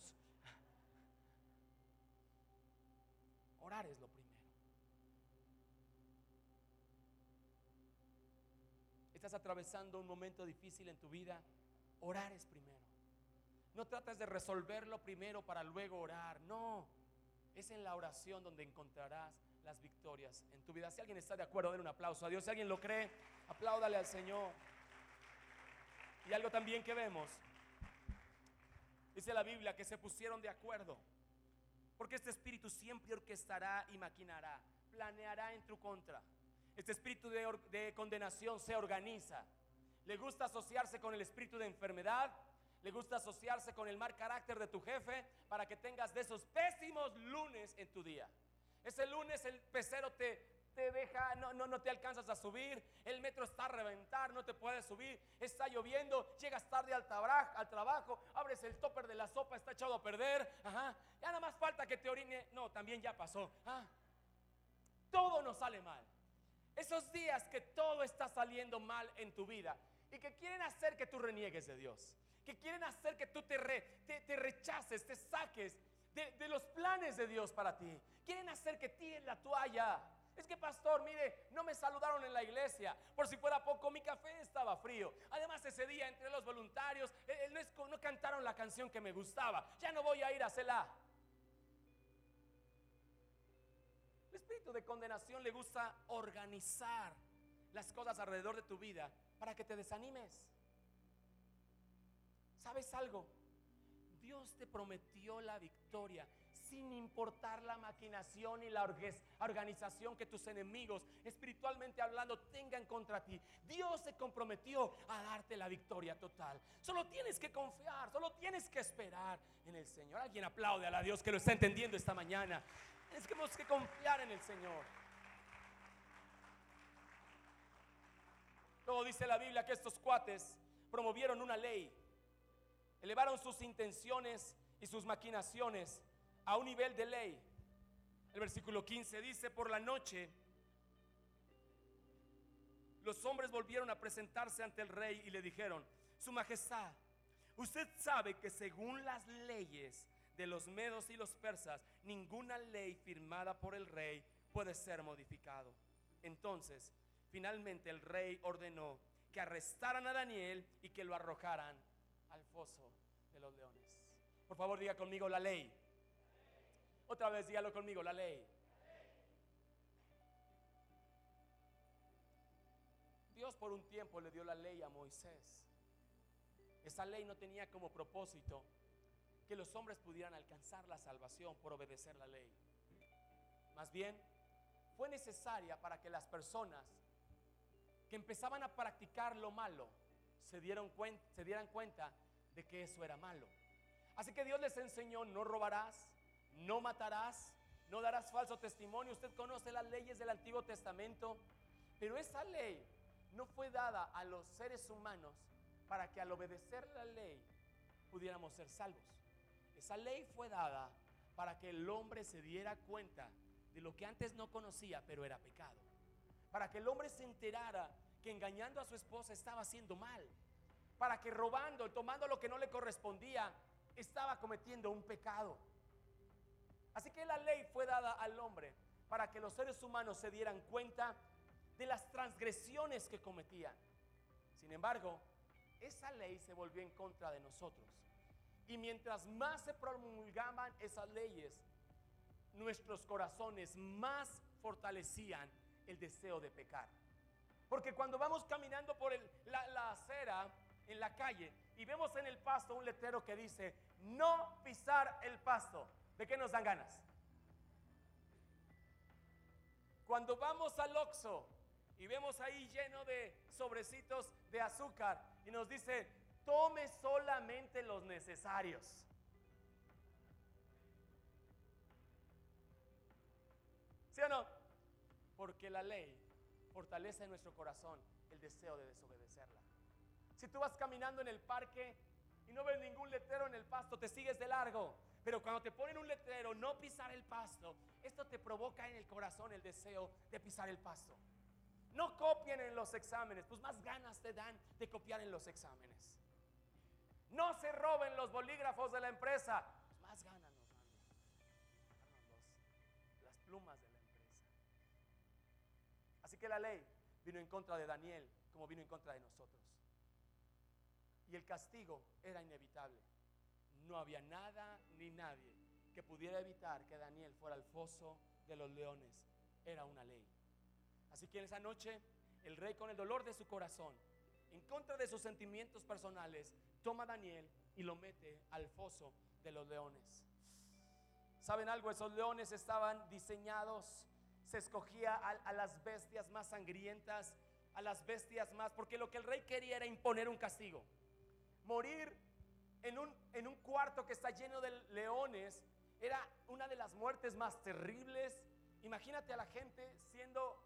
Orar es lo primero. Estás atravesando un momento difícil en tu vida. Orar es primero. No trates de resolverlo primero para luego orar. No. Es en la oración donde encontrarás las victorias en tu vida. Si alguien está de acuerdo, den un aplauso a Dios. Si alguien lo cree, apláudale al Señor. Y algo también que vemos, dice la Biblia, que se pusieron de acuerdo. Porque este espíritu siempre orquestará y maquinará, planeará en tu contra. Este espíritu de, de condenación se organiza. Le gusta asociarse con el espíritu de enfermedad, le gusta asociarse con el mal carácter de tu jefe para que tengas de esos pésimos lunes en tu día. Ese lunes el pecero te, te deja, no, no, no te alcanzas a subir, el metro está a reventar, no te puedes subir, está lloviendo, llegas tarde al, al trabajo, abres el topper de la sopa, está echado a perder, ajá, ya nada más falta que te orine, no, también ya pasó, ah. todo nos sale mal. Esos días que todo está saliendo mal en tu vida y que quieren hacer que tú reniegues de Dios, que quieren hacer que tú te, rechaces, te saques de, de, los planes de Dios para ti. Quieren hacer que tires la toalla. Es que pastor, mire, no me saludaron en la iglesia. Por si fuera poco, mi café estaba frío. Además, ese día entre los voluntarios eh, eh, no, no cantaron la canción que me gustaba. Ya no voy a ir a hacerla. Espíritu de condenación le gusta organizar las cosas alrededor de tu vida para que te desanimes. ¿Sabes algo? Dios te prometió la victoria sin importar la maquinación y la organización que tus enemigos, espiritualmente hablando, tengan contra ti. Dios se comprometió a darte la victoria total. Solo tienes que confiar, solo tienes que esperar en el Señor. Alguien aplaude a la Dios que lo está entendiendo esta mañana. Tenemos que confiar en el Señor. Luego dice la Biblia que estos cuates promovieron una ley, elevaron sus intenciones y sus maquinaciones a un nivel de ley. El versículo 15 dice, por la noche los hombres volvieron a presentarse ante el rey y le dijeron, Su Majestad, usted sabe que según las leyes de los medos y los persas, ninguna ley firmada por el rey puede ser modificado. Entonces, finalmente el rey ordenó que arrestaran a Daniel y que lo arrojaran al foso de los leones. Por favor, diga conmigo la ley. Otra vez dígalo conmigo, la ley. Dios por un tiempo le dio la ley a Moisés. Esa ley no tenía como propósito que los hombres pudieran alcanzar la salvación por obedecer la ley. Más bien, fue necesaria para que las personas que empezaban a practicar lo malo se, dieran cuenta de que eso era malo. Así que Dios les enseñó, no robarás, no matarás, no darás falso testimonio. Usted conoce las leyes del Antiguo Testamento, pero esa ley no fue dada a los seres humanos para que al obedecer la ley pudiéramos ser salvos. Esa ley fue dada para que el hombre se diera cuenta de lo que antes no conocía, pero era pecado. Para que el hombre se enterara que engañando a su esposa estaba haciendo mal. Para que robando, tomando lo que no le correspondía, estaba cometiendo un pecado. Así que la ley fue dada al hombre para que los seres humanos se dieran cuenta de las transgresiones que cometían. Sin embargo, esa ley se volvió en contra de nosotros. Y mientras más se promulgaban esas leyes, nuestros corazones más fortalecían el deseo de pecar. Porque cuando vamos caminando por la, acera en la calle y vemos en el pasto un letrero que dice, no pisar el pasto, ¿De qué nos dan ganas? Cuando vamos al Oxxo y vemos ahí lleno de sobrecitos de azúcar y nos dice, tome solamente los necesarios. ¿Sí o no? Porque la ley fortalece en nuestro corazón el deseo de desobedecerla. Si tú vas caminando en el parque y no ves ningún letrero en el pasto, te sigues de largo. Pero cuando te ponen un letrero, no pisar el pasto, esto te provoca en el corazón el deseo de pisar el pasto. No copien en los exámenes, pues más ganas te dan de copiar en los exámenes. No se roben los bolígrafos de la empresa, más ganas nos dan las plumas de la empresa. Así que la ley vino en contra de Daniel como vino en contra de nosotros. Y el castigo era inevitable. No había nada ni nadie que pudiera evitar que Daniel fuera al foso de los leones. Era una ley. Así que en esa noche el rey con el dolor de su corazón, en contra de sus sentimientos personales, toma a Daniel y lo mete al foso de los leones. ¿Saben algo? Esos leones estaban diseñados, se escogía a, las bestias más sangrientas, a las bestias más, porque lo que el rey quería era imponer un castigo. Morir en un, en un cuarto que está lleno de leones era una de las muertes más terribles. Imagínate a la gente siendo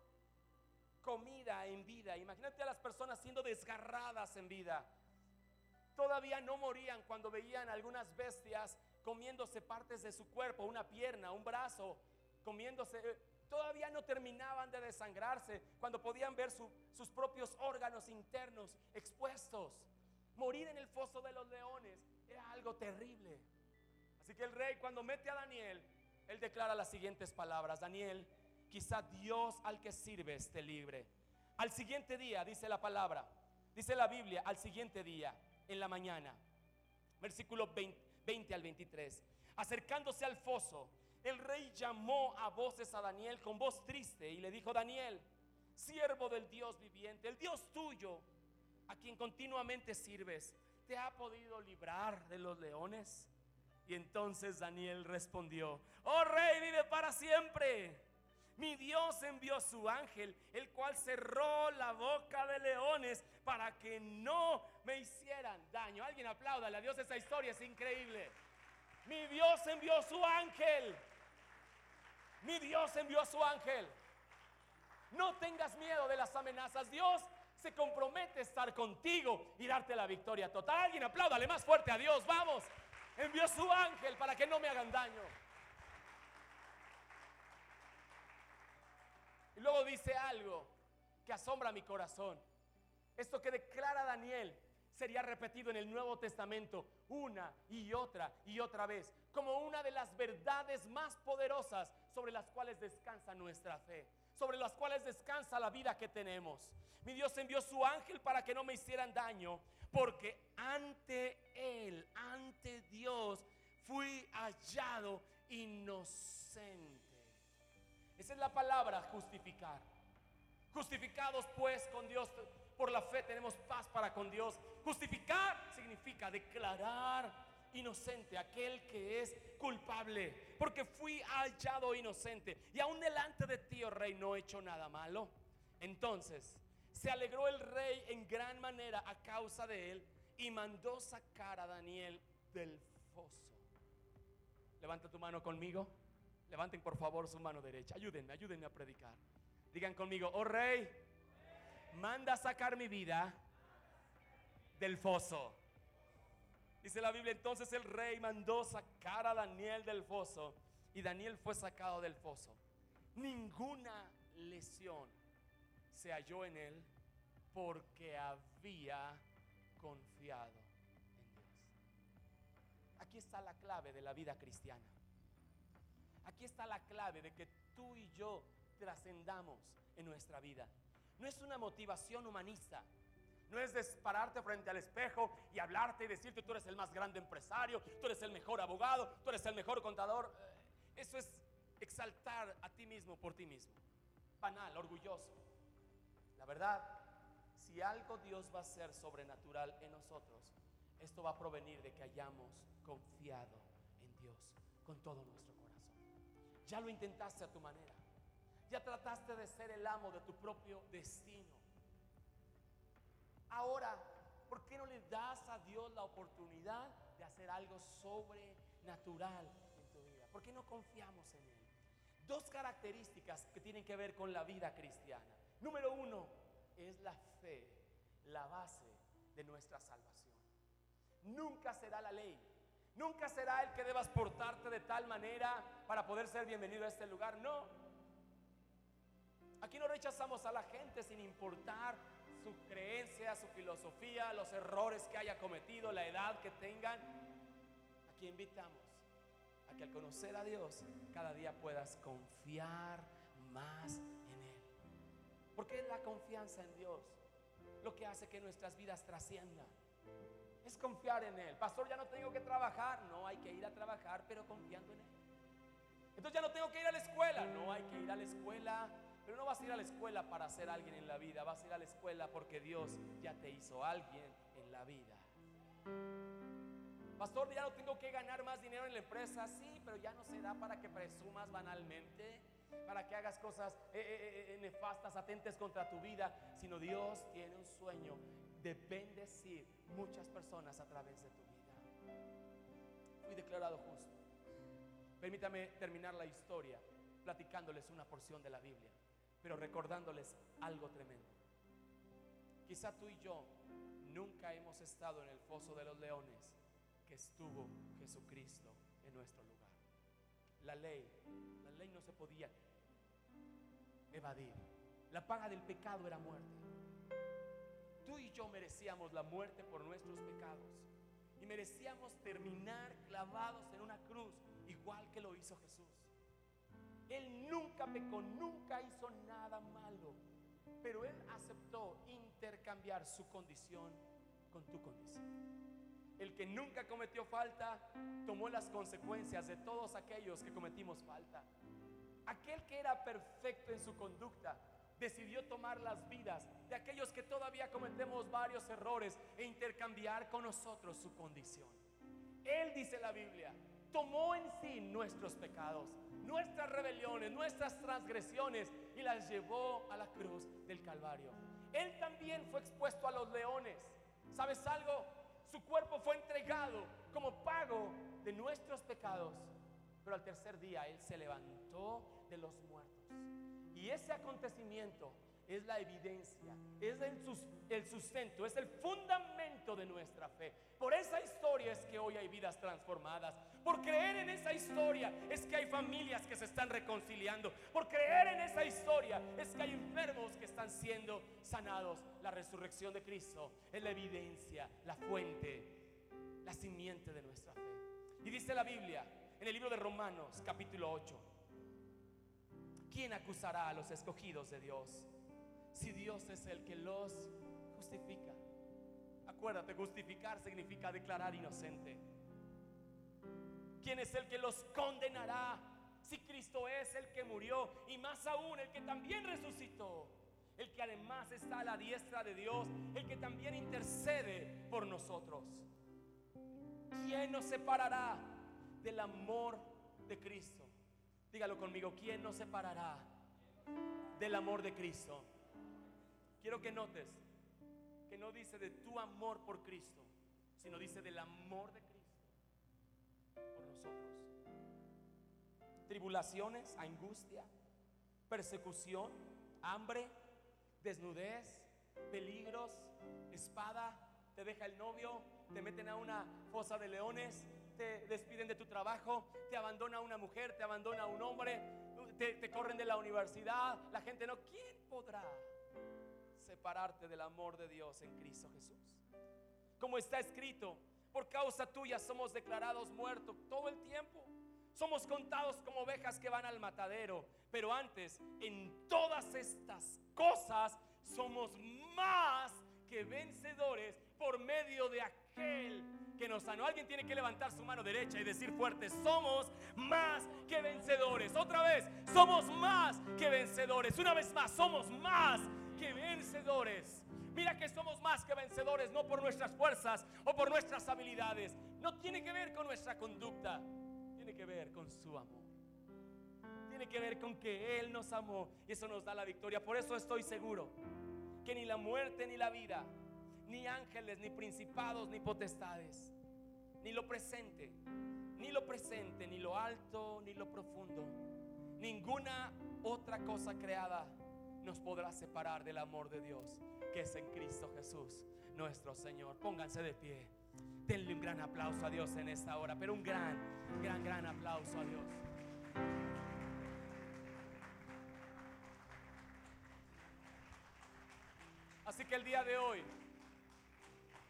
comida en vida. Imagínate a las personas siendo desgarradas en vida. Todavía no morían cuando veían algunas bestias comiéndose partes de su cuerpo, una pierna, un brazo, comiéndose. Eh, todavía no terminaban de desangrarse cuando podían ver sus propios órganos internos expuestos. Morir en el foso de los leones era algo terrible. Así que el rey cuando mete a Daniel, él declara las siguientes palabras. Daniel, quizá Dios al que sirves te libre. Al siguiente día, dice la palabra, dice la Biblia, al siguiente día, en la mañana, versículo 20, al 23, acercándose al foso, el rey llamó a voces a Daniel con voz triste y le dijo, Daniel, siervo del Dios viviente, el Dios tuyo, a quien continuamente sirves, ¿te ha podido librar de los leones? Y entonces Daniel respondió, oh rey, vive para siempre. Mi Dios envió su ángel, el cual cerró la boca de leones para que no me hicieran daño. Alguien aplauda a Dios, esa historia es increíble. Mi Dios envió su ángel. Mi Dios envió su ángel. No tengas miedo de las amenazas. Dios se compromete a estar contigo y darte la victoria total. Alguien apláudale más fuerte a Dios. Vamos. Envió su ángel para que no me hagan daño. Y luego dice algo que asombra mi corazón. Esto que declara Daniel sería repetido en el Nuevo Testamento una y otra y otra vez, como una de las verdades más poderosas sobre las cuales descansa nuestra fe, sobre las cuales descansa la vida que tenemos. Mi Dios envió su ángel para que no me hicieran daño, porque ante Él, ante Dios, fui hallado inocente. Esa es la palabra justificar. Justificados pues con Dios, por la fe tenemos paz para con Dios. Justificar significa declarar inocente aquel que es culpable, porque fui hallado inocente y aún delante de ti, oh rey, no he hecho nada malo. Entonces se alegró el rey en gran manera a causa de él y mandó sacar a Daniel del foso. Levanta tu mano conmigo. Levanten por favor su mano derecha. Ayúdenme, ayúdenme a predicar. Digan conmigo, oh rey, manda sacar mi vida del foso. Dice la Biblia, entonces el rey mandó sacar a Daniel del foso y Daniel fue sacado del foso. Ninguna lesión se halló en él porque había confiado en Dios. Aquí está la clave de la vida cristiana. Aquí está la clave de que tú y yo trascendamos en nuestra vida. No es una motivación humanista. No es dispararte frente al espejo y hablarte y decirte tú eres el más grande empresario, tú eres el mejor abogado, tú eres el mejor contador. Eh, eso es exaltar a ti mismo por ti mismo. Banal, orgulloso. La verdad, si algo Dios va a hacer sobrenatural en nosotros, esto va a provenir de que hayamos confiado en Dios con todo nuestro ya lo intentaste a tu manera. Ya trataste de ser el amo de tu propio destino. Ahora, ¿por qué no le das a Dios la oportunidad de hacer algo sobrenatural en tu vida? ¿Por qué no confiamos en Él? Dos características que tienen que ver con la vida cristiana. Número uno es la fe, la base de nuestra salvación. Nunca será la ley, Nunca será el que debas portarte de tal manera para poder ser bienvenido a este lugar. No. Aquí no rechazamos a la gente sin importar su creencia, su filosofía, los errores que haya cometido, la edad que tengan. Aquí invitamos a que al conocer a Dios cada día puedas confiar más en Él. Porque es la confianza en Dios lo que hace que nuestras vidas trasciendan. Es confiar en Él. Pastor, ya no tengo que trabajar. No, hay que ir a trabajar, pero confiando en Él. Entonces ya no tengo que ir a la escuela. No, hay que ir a la escuela. Pero no vas a ir a la escuela para ser alguien en la vida. Vas a ir a la escuela porque Dios ya te hizo alguien en la vida. Pastor, ya no tengo que ganar más dinero en la empresa. Sí, pero ya no se da para que presumas banalmente para que hagas cosas eh, eh, eh, nefastas, atentes contra tu vida, sino Dios tiene un sueño de bendecir muchas personas a través de tu vida. Fui declarado justo. Permítame terminar la historia platicándoles una porción de la Biblia, pero recordándoles algo tremendo. Quizá tú y yo nunca hemos estado en el foso de los leones que estuvo Jesucristo en nuestro lugar. La ley, la ley no se podía evadir. La paga del pecado era muerte. Tú y yo merecíamos la muerte por nuestros pecados. Y merecíamos terminar clavados en una cruz, igual que lo hizo Jesús. Él nunca pecó, nunca hizo nada malo. Pero Él aceptó intercambiar su condición con tu condición. El que nunca cometió falta tomó las consecuencias de todos aquellos que cometimos falta. Aquel que era perfecto en su conducta decidió tomar las vidas de aquellos que todavía cometemos varios errores e intercambiar con nosotros su condición. Él dice la Biblia, tomó en sí nuestros pecados, nuestras rebeliones, nuestras transgresiones y las llevó a la cruz del Calvario. Él también fue expuesto a los leones. ¿Sabes algo? Su cuerpo fue entregado como pago de nuestros pecados. Pero al tercer día Él se levantó de los muertos. Ese acontecimiento es la evidencia, es el, sustento, es el fundamento de nuestra fe. Por esa historia es que hoy hay vidas transformadas. Por creer en esa historia es que hay familias que se están reconciliando. Por creer en esa historia es que hay enfermos que están siendo sanados. La resurrección de Cristo es la evidencia, la fuente, la simiente de nuestra fe. Y dice la Biblia en el libro de Romanos capítulo 8. ¿Quién acusará a los escogidos de Dios? Si Dios es el que los justifica. Acuérdate, justificar significa declarar inocente. ¿Quién es el que los condenará? Si Cristo es el que murió y más aún el que también resucitó, el que además está a la diestra de Dios, el que también intercede por nosotros. ¿Quién nos separará del amor de Cristo? Dígalo conmigo, ¿quién nos separará del amor de Cristo? Quiero que notes que no dice de tu amor por Cristo, sino dice del amor de Cristo por nosotros. Tribulaciones, angustia, persecución, hambre, desnudez, peligros, espada, te deja el novio, te meten a una fosa de leones, te despiden de tu trabajo, te abandona una mujer, te abandona un hombre, te, corren de la universidad, la gente no, ¿quién podrá separarte del amor de Dios en Cristo Jesús? Como está escrito, por causa tuya somos declarados muertos todo el tiempo. Somos contados como ovejas que van al matadero. Pero antes, en todas estas cosas, somos más que vencedores por medio de aquel que nos sanó. Alguien tiene que levantar su mano derecha y decir fuerte, somos más que vencedores. Otra vez, somos más que vencedores. Una vez más, somos más que vencedores. Mira que somos más que vencedores, no por nuestras fuerzas o por nuestras habilidades. No tiene que ver con nuestra conducta, tiene que ver con su amor. Tiene que ver con que Él nos amó y eso nos da la victoria. Por eso estoy seguro que ni la muerte ni la vida ni ángeles, ni principados, ni potestades, ni lo presente, ni lo presente, ni lo alto, ni lo profundo. Ninguna otra cosa creada nos podrá separar del amor de Dios que es en Cristo Jesús, nuestro Señor. Pónganse de pie. Denle un gran aplauso a Dios en esta hora, pero un gran, gran, gran aplauso a Dios. que el día de hoy,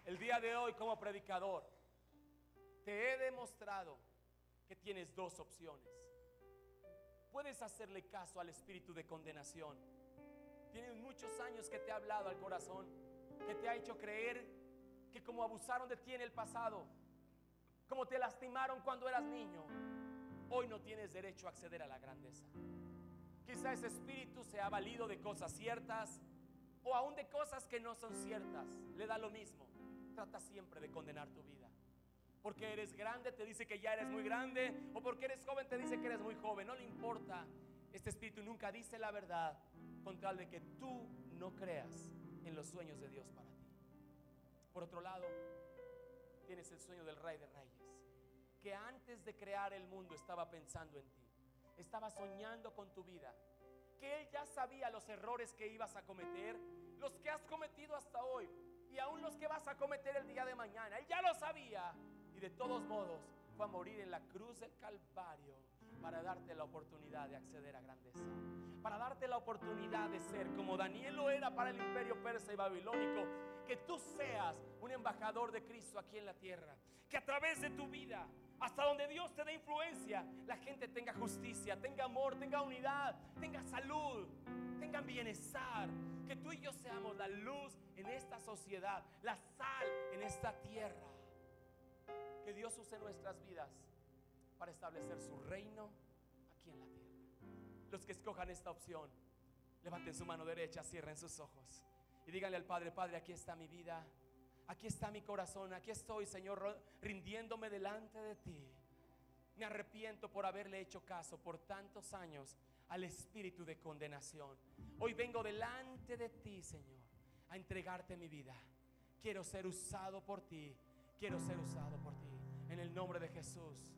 el día de hoy como predicador, te he demostrado que tienes dos opciones. Puedes hacerle caso al espíritu de condenación. Tienes muchos años que te ha hablado al corazón, que te ha hecho creer que como abusaron de ti en el pasado, como te lastimaron cuando eras niño, hoy no tienes derecho a acceder a la grandeza. Quizá ese espíritu se ha valido de cosas ciertas o aún de cosas que no son ciertas. Le da lo mismo. Trata siempre de condenar tu vida. Porque eres grande te dice que ya eres muy grande o porque eres joven te dice que eres muy joven. No le importa. Este espíritu nunca dice la verdad con tal de que tú no creas en los sueños de Dios para ti. Por otro lado, tienes el sueño del Rey de Reyes, que antes de crear el mundo estaba pensando en ti estaba soñando con tu vida, que Él ya sabía los errores que ibas a cometer, los que has cometido hasta hoy y aún los que vas a cometer el día de mañana. Él ya lo sabía. Y de todos modos fue a morir en la cruz del Calvario para darte la oportunidad de acceder a grandeza, para darte la oportunidad de ser como Daniel lo era para el imperio persa y babilónico, que tú seas un embajador de Cristo aquí en la tierra, que a través de tu vida hasta donde Dios te dé influencia, la gente tenga justicia, tenga amor, tenga unidad, tenga salud, tenga bienestar. Que tú y yo seamos la luz en esta sociedad, la sal en esta tierra. Que Dios use nuestras vidas para establecer su reino aquí en la tierra. Los que escojan esta opción, levanten su mano derecha, cierren sus ojos y díganle al Padre, Padre, aquí está mi vida. Aquí está mi corazón, aquí estoy, Señor, rindiéndome delante de ti. Me arrepiento por haberle hecho caso por tantos años al espíritu de condenación. Hoy vengo delante de ti, Señor, a entregarte mi vida. Quiero ser usado por ti. Quiero ser usado por ti. En el nombre de Jesús.